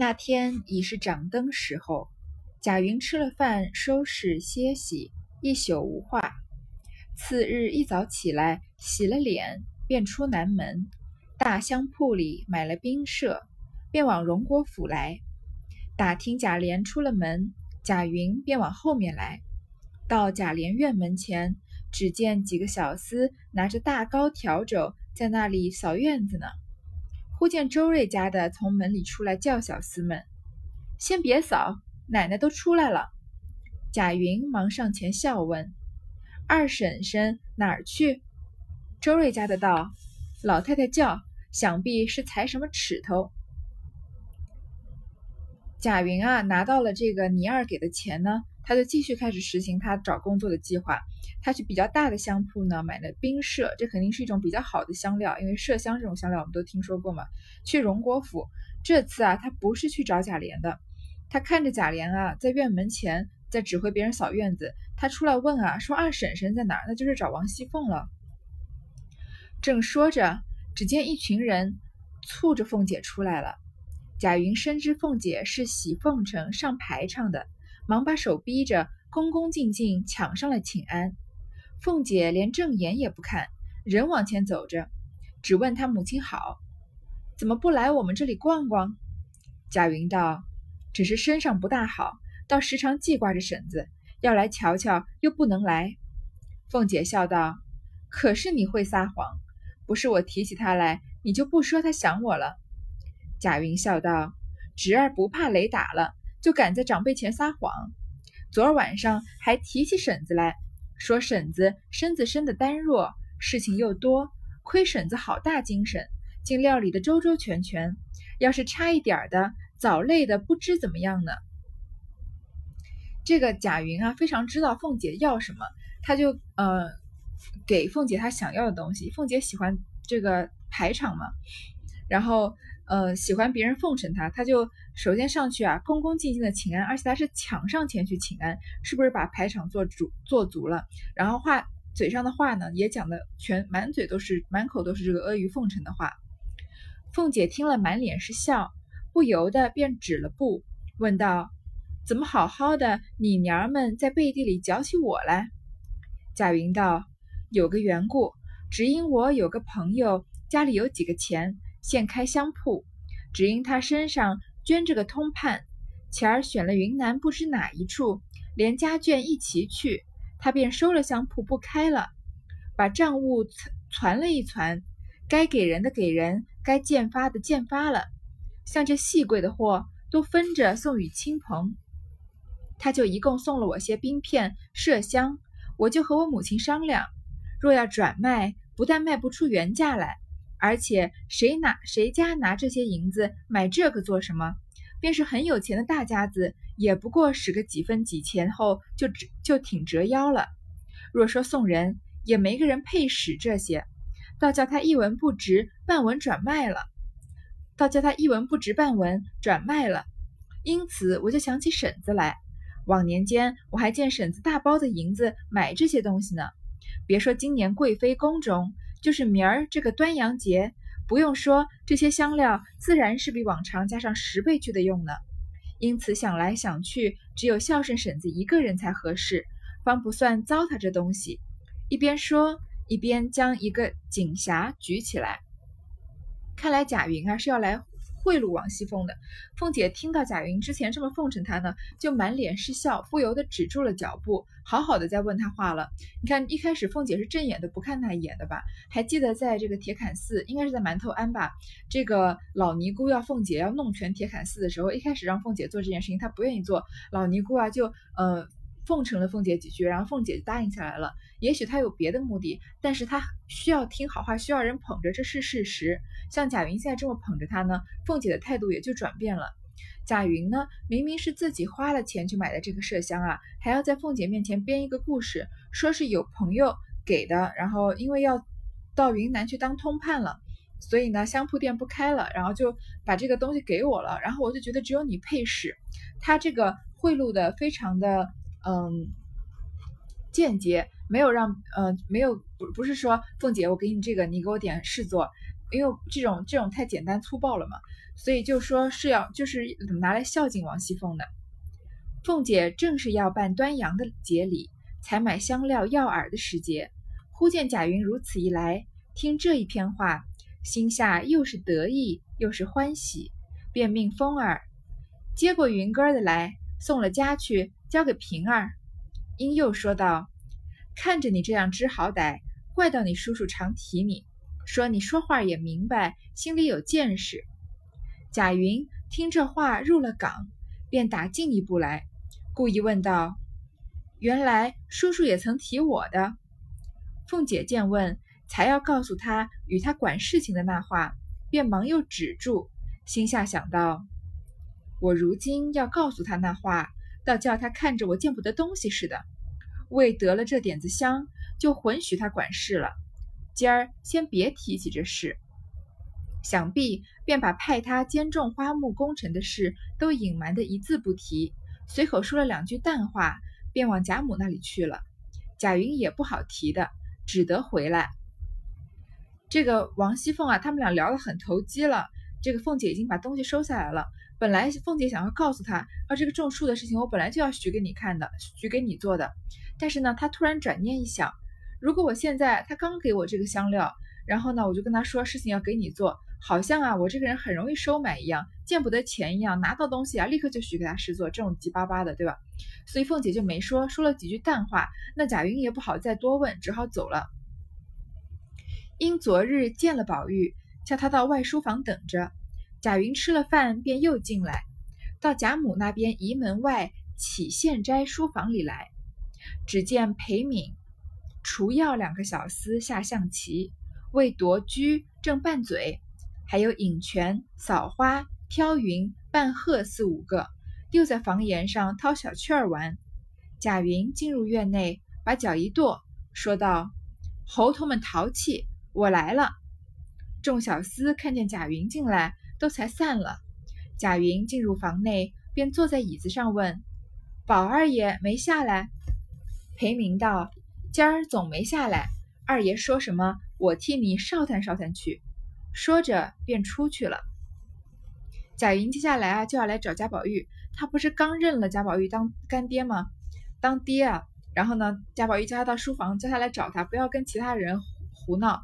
那天已是掌灯时候，贾云吃了饭，收拾歇息，一宿无话。次日一早起来，洗了脸，便出南门，大香铺里买了冰舍，便往荣国府来。打听贾琏出了门，贾云便往后面来，到贾琏院门前，只见几个小厮拿着大高笤帚在那里扫院子呢。忽见周瑞家的从门里出来，叫小厮们：“先别扫，奶奶都出来了。”贾云忙上前笑问：“二婶婶哪儿去？”周瑞家的道：“老太太叫，想必是裁什么尺头。”贾云啊，拿到了这个倪二给的钱呢，他就继续开始实行他找工作的计划。他去比较大的香铺呢，买了冰麝，这肯定是一种比较好的香料，因为麝香这种香料我们都听说过嘛。去荣国府，这次啊，他不是去找贾琏的，他看着贾琏啊，在院门前在指挥别人扫院子，他出来问啊，说二婶婶在哪儿？那就是找王熙凤了。正说着，只见一群人簇着凤姐出来了。贾云深知凤姐是喜奉承上排场的，忙把手逼着，恭恭敬敬抢上了请安。凤姐连正眼也不看，人往前走着，只问她母亲好，怎么不来我们这里逛逛？贾云道：“只是身上不大好，倒时常记挂着婶子，要来瞧瞧又不能来。”凤姐笑道：“可是你会撒谎，不是我提起他来，你就不说他想我了。”贾云笑道：“侄儿不怕雷打了，就敢在长辈前撒谎。昨儿晚上还提起婶子来。”说婶子身子生的单弱，事情又多，亏婶子好大精神，竟料理的周周全全。要是差一点的，早累的不知怎么样呢。这个贾云啊，非常知道凤姐要什么，他就呃给凤姐她想要的东西。凤姐喜欢这个排场嘛，然后。呃，喜欢别人奉承他，他就首先上去啊，恭恭敬敬的请安，而且他是抢上前去请安，是不是把排场做足做足了？然后话嘴上的话呢，也讲的全满嘴都是满口都是这个阿谀奉承的话。凤姐听了满脸是笑，不由得便止了步，问道：“怎么好好的你娘们在背地里搅起我来？”贾云道：“有个缘故，只因我有个朋友家里有几个钱。”现开香铺，只因他身上捐着个通判，前儿选了云南不知哪一处，连家眷一齐去，他便收了香铺不开了，把账务攒了一攒，该给人的给人，该建发的建发了，像这细贵的货都分着送与亲朋，他就一共送了我些冰片、麝香，我就和我母亲商量，若要转卖，不但卖不出原价来。而且谁拿谁家拿这些银子买这个做什么？便是很有钱的大家子，也不过使个几分几钱后就就挺折腰了。若说送人，也没个人配使这些，倒叫他一文不值半文转卖了。倒叫他一文不值半文转卖了。因此我就想起婶子来。往年间我还见婶子大包的银子买这些东西呢。别说今年贵妃宫中。就是明儿这个端阳节，不用说，这些香料自然是比往常加上十倍去的用呢。因此想来想去，只有孝顺婶子一个人才合适，方不算糟蹋这东西。一边说，一边将一个锦匣举起来。看来贾云啊是要来。贿赂王熙凤的凤姐听到贾云之前这么奉承她呢，就满脸是笑，不由得止住了脚步，好好的在问她话了。你看一开始凤姐是正眼都不看她一眼的吧？还记得在这个铁槛寺，应该是在馒头庵吧？这个老尼姑要凤姐要弄全铁槛寺的时候，一开始让凤姐做这件事情，她不愿意做，老尼姑啊就呃。奉承了凤姐几句，然后凤姐就答应下来了。也许她有别的目的，但是她需要听好话，需要人捧着，这是事实。像贾云现在这么捧着她呢，凤姐的态度也就转变了。贾云呢，明明是自己花了钱去买的这个麝香啊，还要在凤姐面前编一个故事，说是有朋友给的，然后因为要到云南去当通判了，所以呢香铺店不开了，然后就把这个东西给我了，然后我就觉得只有你配使。他这个贿赂的非常的。嗯，间接没有让呃没有不不是说凤姐我给你这个你给我点事做，因为这种这种太简单粗暴了嘛，所以就说是要就是拿来孝敬王熙凤的。凤姐正是要办端阳的节礼，采买香料药饵的时节，忽见贾云如此一来，听这一片话，心下又是得意又是欢喜，便命凤儿接过云哥的来，送了家去，交给平儿。因又说道：“看着你这样知好歹，怪到你叔叔常提你，说你说话也明白，心里有见识。”贾云听这话入了港，便打进一步来。故意问道：“原来叔叔也曾提我的？”凤姐见问，才要告诉他与他管事情的那话，便忙又止住，心下想到：“我如今要告诉他那话，倒叫他看着我见不得东西似的。为得了这点子香，就混许他管事了。今儿先别提起这事。”想必便把派他监种花木工程的事都隐瞒的一字不提。随口说了两句淡话，便往贾母那里去了。贾云也不好提的，只得回来。这个王熙凤啊，他们俩聊得很投机了。这个凤姐已经把东西收下来了。本来凤姐想要告诉他，啊，这个种树的事情我本来就要许给你看的，许给你做的。但是呢，她突然转念一想，如果我现在他刚给我这个香料，然后呢，我就跟他说事情要给你做。好像啊，我这个人很容易收买一样，见不得钱一样，拿到东西啊，立刻就许给他师做，这种急巴巴的，对吧？所以凤姐就没说，说了几句淡话。那贾云也不好再多问，只好走了。因昨日见了宝玉，叫他到外书房等着。贾云吃了饭，便又进来，到贾母那边移门外起现斋书房里来，只见裴敏、除药两个小厮下象棋，为夺居正拌嘴。还有引泉、扫花、飘云、半鹤四五个，又在房檐上掏小雀儿玩。贾云进入院内，把脚一跺，说道：“猴头们淘气，我来了。”众小厮看见贾云进来，都才散了。贾云进入房内，便坐在椅子上问：“宝二爷没下来？”裴明道：“今儿总没下来。二爷说什么，我替你捎探捎探去。”说着便出去了。贾云接下来啊就要来找贾宝玉，他不是刚认了贾宝玉当干爹吗？当爹啊！然后呢，贾宝玉叫他到书房，叫他来找他，不要跟其他人胡闹。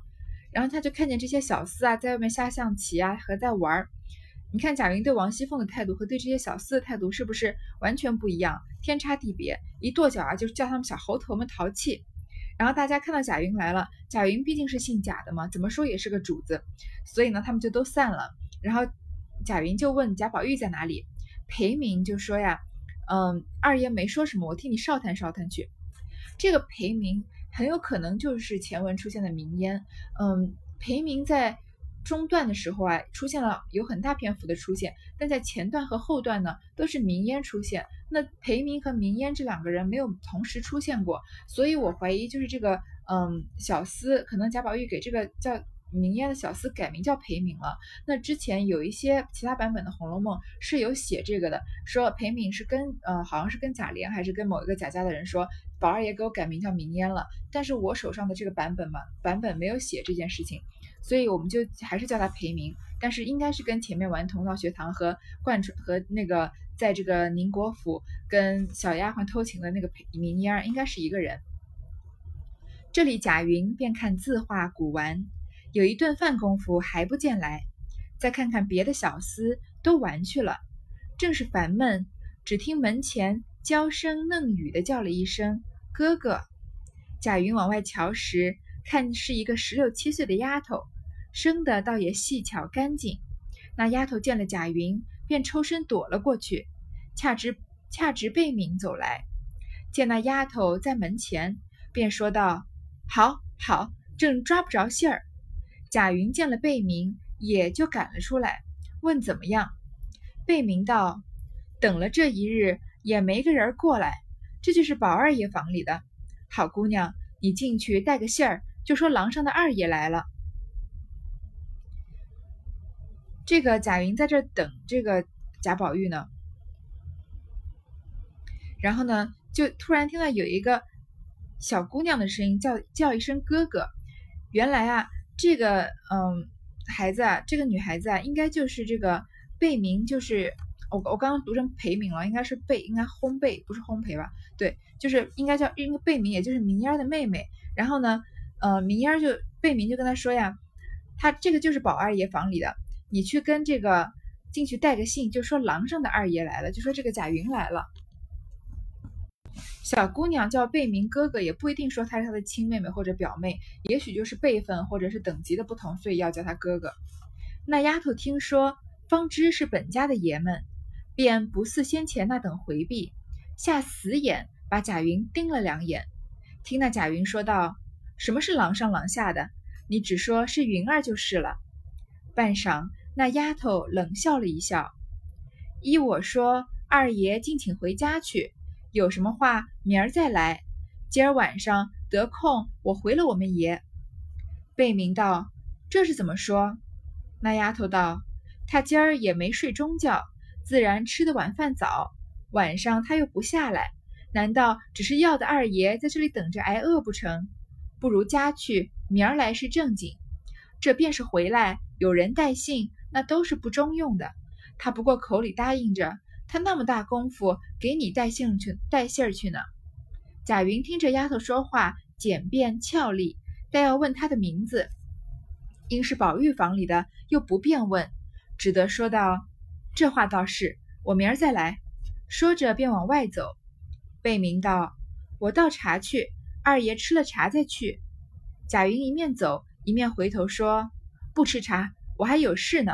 然后他就看见这些小厮啊在外面下象棋啊和在玩儿。你看贾云对王熙凤的态度和对这些小厮的态度是不是完全不一样？天差地别！一跺脚啊就叫他们小猴头们淘气。然后大家看到贾云来了，贾云毕竟是姓贾的嘛，怎么说也是个主子，所以呢，他们就都散了。然后贾云就问贾宝玉在哪里，裴明就说呀，嗯，二爷没说什么，我替你捎探捎探去。这个裴明很有可能就是前文出现的明烟，嗯，裴明在。中段的时候啊，出现了有很大篇幅的出现，但在前段和后段呢，都是明烟出现。那裴明和明烟这两个人没有同时出现过，所以我怀疑就是这个，嗯，小厮可能贾宝玉给这个叫。明烟的小厮改名叫裴敏了。那之前有一些其他版本的《红楼梦》是有写这个的，说裴敏是跟呃，好像是跟贾琏还是跟某一个贾家的人说，宝二爷给我改名叫明烟了。但是我手上的这个版本嘛，版本没有写这件事情，所以我们就还是叫他裴明。但是应该是跟前面玩同道学堂和贯穿和那个在这个宁国府跟小丫鬟偷情的那个裴明烟应该是一个人。这里贾云便看字画古玩。有一顿饭功夫还不见来，再看看别的小厮都玩去了，正是烦闷。只听门前娇声嫩语的叫了一声“哥哥”。贾云往外瞧时，看是一个十六七岁的丫头，生的倒也细巧干净。那丫头见了贾云，便抽身躲了过去，恰值恰值贝敏走来，见那丫头在门前，便说道：“好好，正抓不着信儿。”贾云见了贝明，也就赶了出来，问怎么样。贝明道：“等了这一日，也没个人过来。这就是宝二爷房里的。好姑娘，你进去带个信儿，就说廊上的二爷来了。”这个贾云在这等这个贾宝玉呢，然后呢，就突然听到有一个小姑娘的声音，叫叫一声哥哥。原来啊。这个嗯，孩子啊，这个女孩子啊，应该就是这个贝明就是我我刚刚读成裴明了，应该是贝，应该烘焙不是烘焙吧？对，就是应该叫应该贝明，也就是明烟的妹妹。然后呢，呃，明烟就贝明就跟他说呀，他这个就是宝二爷房里的，你去跟这个进去带个信，就说廊上的二爷来了，就说这个贾云来了。小姑娘叫贝明哥哥，也不一定说她是他的亲妹妹或者表妹，也许就是辈分或者是等级的不同，所以要叫他哥哥。那丫头听说方知是本家的爷们，便不似先前那等回避，下死眼把贾云盯了两眼。听那贾云说道：“什么是廊上廊下的？你只说是云儿就是了。”半晌，那丫头冷笑了一笑：“依我说，二爷敬请回家去。”有什么话，明儿再来。今儿晚上得空，我回了我们爷。贝明道：“这是怎么说？”那丫头道：“他今儿也没睡中觉，自然吃的晚饭早。晚上他又不下来，难道只是要的二爷在这里等着挨饿不成？不如家去，明儿来是正经。这便是回来，有人带信，那都是不中用的。他不过口里答应着。”他那么大功夫给你带信去带信儿去呢。贾云听这丫头说话简便俏丽，但要问她的名字，因是宝玉房里的，又不便问，只得说道：“这话倒是，我明儿再来。”说着便往外走。贝明道：“我倒茶去，二爷吃了茶再去。”贾云一面走一面回头说：“不吃茶，我还有事呢。”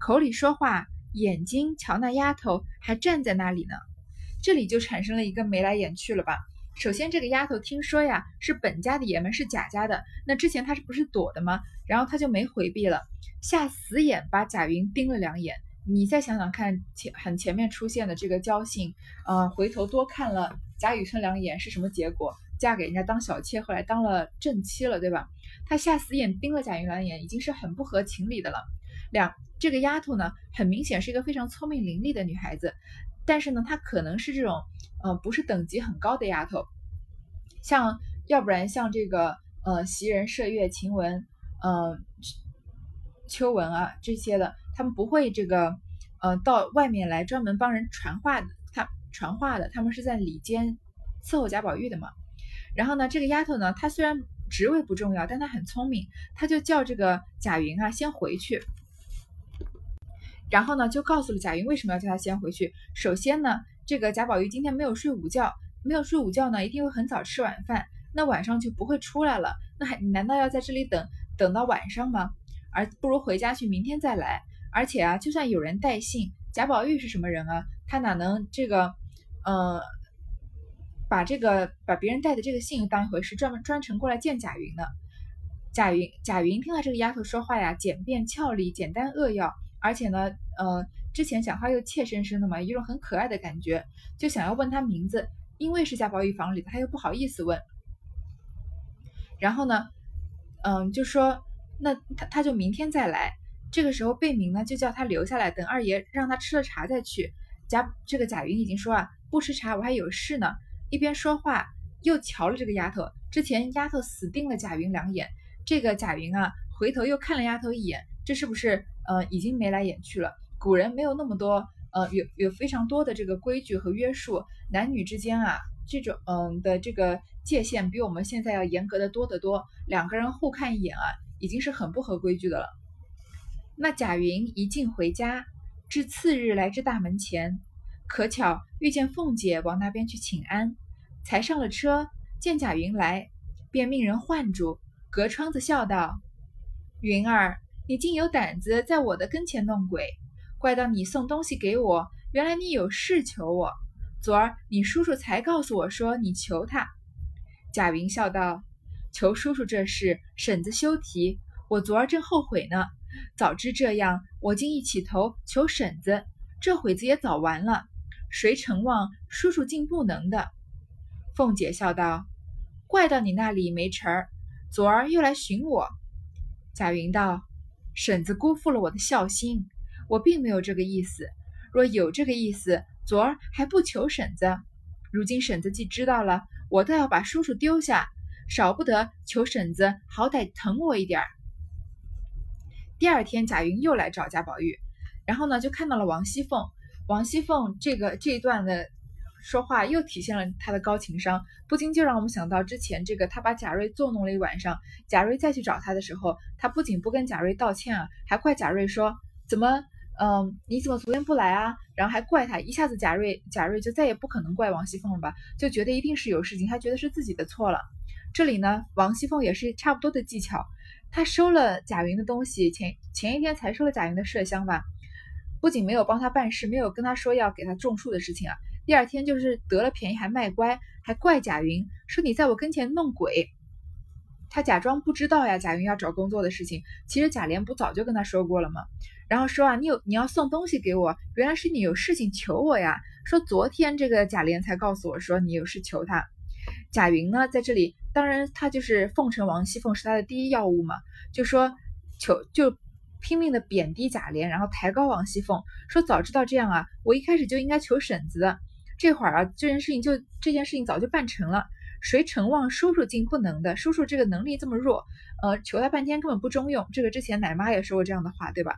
口里说话。眼睛瞧那丫头还站在那里呢，这里就产生了一个眉来眼去了吧。首先这个丫头听说呀是本家的爷们是贾家的，那之前她是不是躲的吗？然后她就没回避了，下死眼把贾云盯了两眼。你再想想看前很前面出现的这个交信，呃，回头多看了贾雨村两眼是什么结果？嫁给人家当小妾，后来当了正妻了，对吧？她下死眼盯了贾云两眼，已经是很不合情理的了。两。这个丫头呢，很明显是一个非常聪明伶俐的女孩子，但是呢，她可能是这种，呃，不是等级很高的丫头，像要不然像这个，呃，袭人、麝月、晴雯，呃，秋雯啊这些的，他们不会这个，呃，到外面来专门帮人传话的，他传话的，他们是在里间伺候贾宝玉的嘛。然后呢，这个丫头呢，她虽然职位不重要，但她很聪明，她就叫这个贾云啊先回去。然后呢，就告诉了贾云为什么要叫他先回去。首先呢，这个贾宝玉今天没有睡午觉，没有睡午觉呢，一定会很早吃晚饭，那晚上就不会出来了。那还你难道要在这里等等到晚上吗？而不如回家去，明天再来。而且啊，就算有人带信，贾宝玉是什么人啊？他哪能这个，呃，把这个把别人带的这个信当一回事，专门专程过来见贾云呢？贾云贾云听到这个丫头说话呀，简便俏丽，简单扼要。而且呢，呃，之前讲话又怯生生的嘛，一种很可爱的感觉，就想要问他名字，因为是贾宝玉房里的，他又不好意思问。然后呢，嗯，就说那他他就明天再来。这个时候贝明呢就叫他留下来，等二爷让他吃了茶再去。贾这个贾云已经说啊，不吃茶我还有事呢。一边说话又瞧了这个丫头，之前丫头死盯了贾云两眼，这个贾云啊回头又看了丫头一眼，这是不是？呃，已经眉来眼去了。古人没有那么多，呃，有有非常多的这个规矩和约束，男女之间啊，这种嗯的这个界限比我们现在要严格的多得多。两个人互看一眼啊，已经是很不合规矩的了。那贾云一进回家，至次日来至大门前，可巧遇见凤姐往那边去请安，才上了车，见贾云来，便命人唤住，隔窗子笑道：“云儿。”你竟有胆子在我的跟前弄鬼，怪到你送东西给我，原来你有事求我。昨儿你叔叔才告诉我说你求他。贾云笑道：“求叔叔这事，婶子休提。我昨儿正后悔呢，早知这样，我竟一起头求婶子，这会子也早完了。谁承望叔叔竟不能的？”凤姐笑道：“怪到你那里没成儿，昨儿又来寻我。”贾云道。婶子辜负了我的孝心，我并没有这个意思。若有这个意思，昨儿还不求婶子。如今婶子既知道了，我倒要把叔叔丢下，少不得求婶子好歹疼我一点儿。第二天，贾云又来找贾宝玉，然后呢就看到了王熙凤。王熙凤这个这一段的说话又体现了她的高情商，不禁就让我们想到之前这个她把贾瑞作弄了一晚上，贾瑞再去找她的时候，她不仅不跟贾瑞道歉啊，还怪贾瑞说怎么嗯你怎么昨天不来啊？然后还怪他，一下子贾瑞贾瑞就再也不可能怪王熙凤了吧？就觉得一定是有事情，他觉得是自己的错了。这里呢，王熙凤也是差不多的技巧，他收了贾云的东西，前前一天才收了贾云的麝香吧。不仅没有帮他办事，没有跟他说要给他种树的事情啊，第二天就是得了便宜还卖乖，还怪贾云说你在我跟前弄鬼。他假装不知道呀，贾云要找工作的事情，其实贾琏不早就跟他说过了吗？然后说啊，你有你要送东西给我，原来是你有事情求我呀。说昨天这个贾琏才告诉我说你有事求他。贾云呢在这里，当然他就是奉承王熙凤是他的第一要务嘛，就说求就。拼命的贬低贾琏，然后抬高王熙凤，说早知道这样啊，我一开始就应该求婶子的。这会儿啊，这件事情就这件事情早就办成了。谁承望叔叔竟不能的？叔叔这个能力这么弱，呃，求他半天根本不中用。这个之前奶妈也说过这样的话，对吧？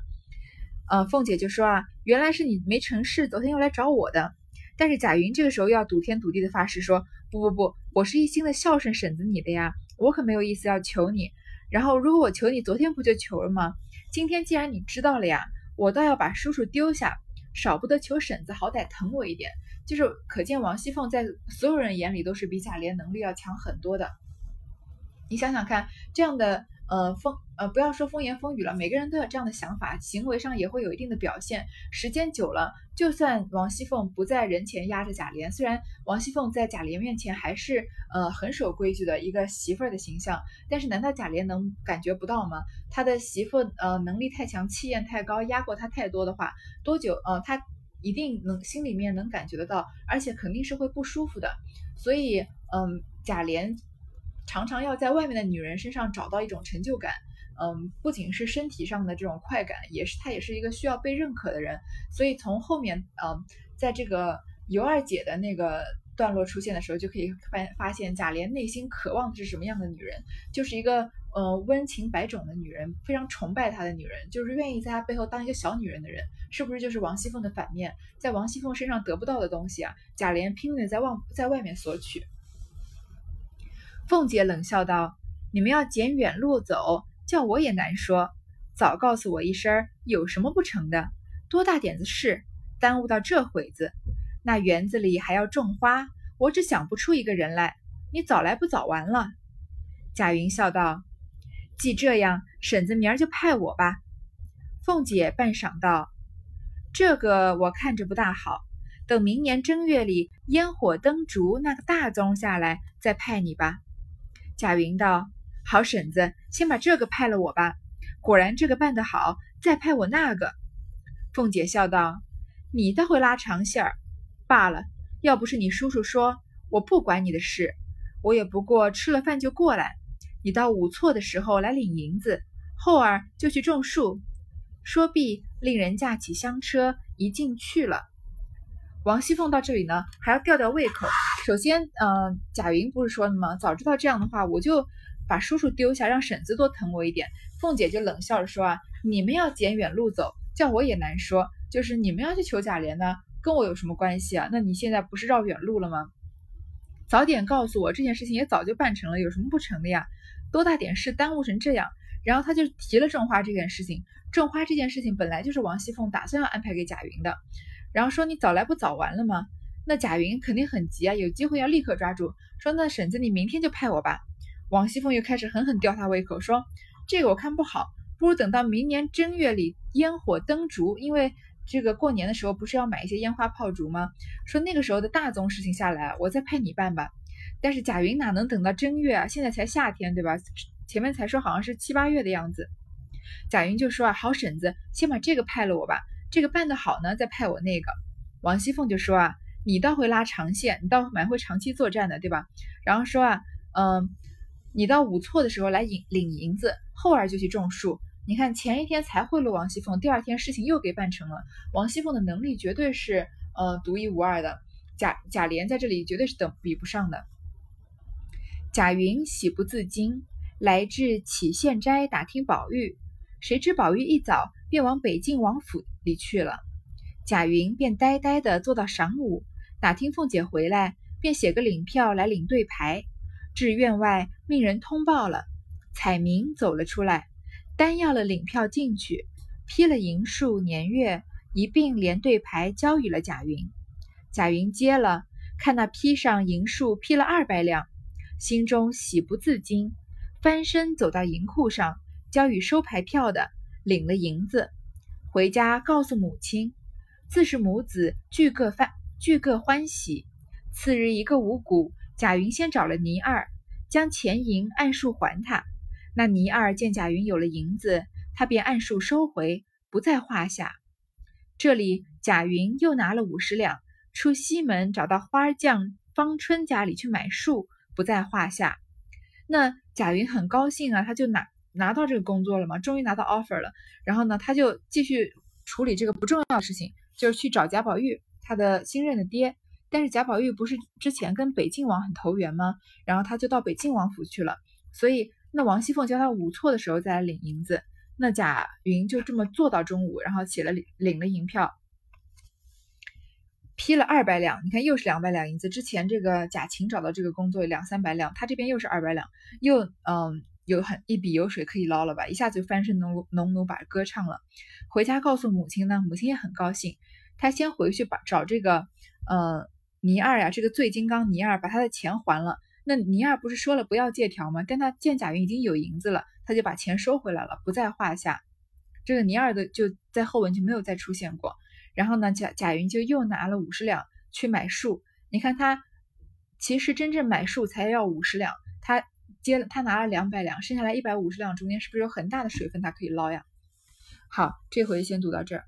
呃，凤姐就说啊，原来是你没成事，昨天又来找我的。但是贾云这个时候要赌天赌地的发誓说，不不不，我是一心的孝顺婶子你的呀，我可没有意思要求你。然后如果我求你，昨天不就求了吗？今天既然你知道了呀，我倒要把叔叔丢下，少不得求婶子好歹疼我一点。就是可见王熙凤在所有人眼里都是比贾琏能力要强很多的。你想想看，这样的。呃风呃不要说风言风语了，每个人都有这样的想法，行为上也会有一定的表现。时间久了，就算王熙凤不在人前压着贾琏，虽然王熙凤在贾琏面前还是呃很守规矩的一个媳妇儿的形象，但是难道贾琏能感觉不到吗？他的媳妇呃能力太强，气焰太高，压过他太多的话，多久呃他一定能心里面能感觉得到，而且肯定是会不舒服的。所以嗯贾琏。常常要在外面的女人身上找到一种成就感，嗯，不仅是身体上的这种快感，也是他也是一个需要被认可的人。所以从后面，嗯，在这个尤二姐的那个段落出现的时候，就可以发发现贾琏内心渴望的是什么样的女人，就是一个呃温情百种的女人，非常崇拜他的女人，就是愿意在他背后当一个小女人的人，是不是就是王熙凤的反面？在王熙凤身上得不到的东西啊，贾琏拼命的在往在外面索取。凤姐冷笑道：“你们要捡远路走，叫我也难说。早告诉我一声，有什么不成的？多大点子事，耽误到这会子。那园子里还要种花，我只想不出一个人来。你早来不早完了。”贾云笑道：“既这样，婶子明儿就派我吧。”凤姐半晌道：“这个我看着不大好，等明年正月里烟火灯烛那个大宗下来，再派你吧。”贾云道：“好婶子，先把这个派了我吧。果然这个办得好，再派我那个。”凤姐笑道：“你倒会拉长线儿。罢了，要不是你叔叔说，我不管你的事，我也不过吃了饭就过来。你到午错的时候来领银子，后儿就去种树。”说毕，令人架起香车，一进去了。王熙凤到这里呢，还要吊吊胃口。首先，呃，贾云不是说了吗？早知道这样的话，我就把叔叔丢下，让婶子多疼我一点。凤姐就冷笑着说啊：“你们要捡远路走，叫我也难说。就是你们要去求贾琏呢，跟我有什么关系啊？那你现在不是绕远路了吗？早点告诉我，这件事情也早就办成了，有什么不成的呀？多大点事，耽误成这样？然后他就提了种花这件事情。种花这件事情本来就是王熙凤打算要安排给贾云的。”然后说你早来不早完了吗？那贾云肯定很急啊，有机会要立刻抓住。说那婶子你明天就派我吧。王熙凤又开始狠狠吊他胃口，说这个我看不好，不如等到明年正月里烟火灯烛，因为这个过年的时候不是要买一些烟花炮竹吗？说那个时候的大宗事情下来，我再派你办吧。但是贾云哪能等到正月啊？现在才夏天对吧？前面才说好像是七八月的样子。贾云就说啊，好婶子，先把这个派了我吧。这个办得好呢，再派我那个。王熙凤就说啊，你倒会拉长线，你倒蛮会长期作战的，对吧？然后说啊，嗯，你到午错的时候来领领银子，后儿就去种树。你看前一天才贿赂王熙凤，第二天事情又给办成了。王熙凤的能力绝对是呃独一无二的，贾贾琏在这里绝对是等比不上的。贾云喜不自禁，来至起县斋打听宝玉，谁知宝玉一早。便往北静王府里去了。贾云便呆呆地坐到晌午，打听凤姐回来，便写个领票来领对牌。至院外，命人通报了，彩明走了出来，单要了领票进去，批了银数年月，一并连对牌交与了贾云。贾云接了，看那批上银数批了二百两，心中喜不自禁，翻身走到银库上，交与收牌票的，领了银子，回家告诉母亲。自是母子俱各欢俱各欢喜。次日一个五谷，贾云先找了倪二，将钱银按数还他。那倪二见贾云有了银子，他便按数收回，不在话下。这里贾云又拿了五十两，出西门找到花匠方春家里去买树，不在话下。那贾云很高兴啊，他就拿拿到这个工作了嘛，终于拿到 offer 了。然后呢，他就继续处理这个不重要的事情。就是去找贾宝玉，他的新任的爹。但是贾宝玉不是之前跟北静王很投缘吗？然后他就到北静王府去了。所以那王熙凤教他舞错的时候再来领银子。那贾云就这么做到中午，然后起了领领了银票，批了二百两。你看又是两百两银子。之前这个贾琴找到这个工作两三百两，他这边又是二百两，又嗯。有很一笔油水可以捞了吧？一下子就翻身农奴农奴把歌唱了。回家告诉母亲呢，母亲也很高兴。他先回去把找这个呃倪二呀，这个醉金刚倪二把他的钱还了。那倪二不是说了不要借条吗？但他见贾云已经有银子了，他就把钱收回来了，不在话下。这个倪二的就在后文就没有再出现过。然后呢，贾贾云就又拿了五十两去买树。你看他其实真正买树才要五十两，他。接，他拿了两百两，剩下来一百五十两，中间是不是有很大的水分他可以捞呀？好，这回先读到这儿。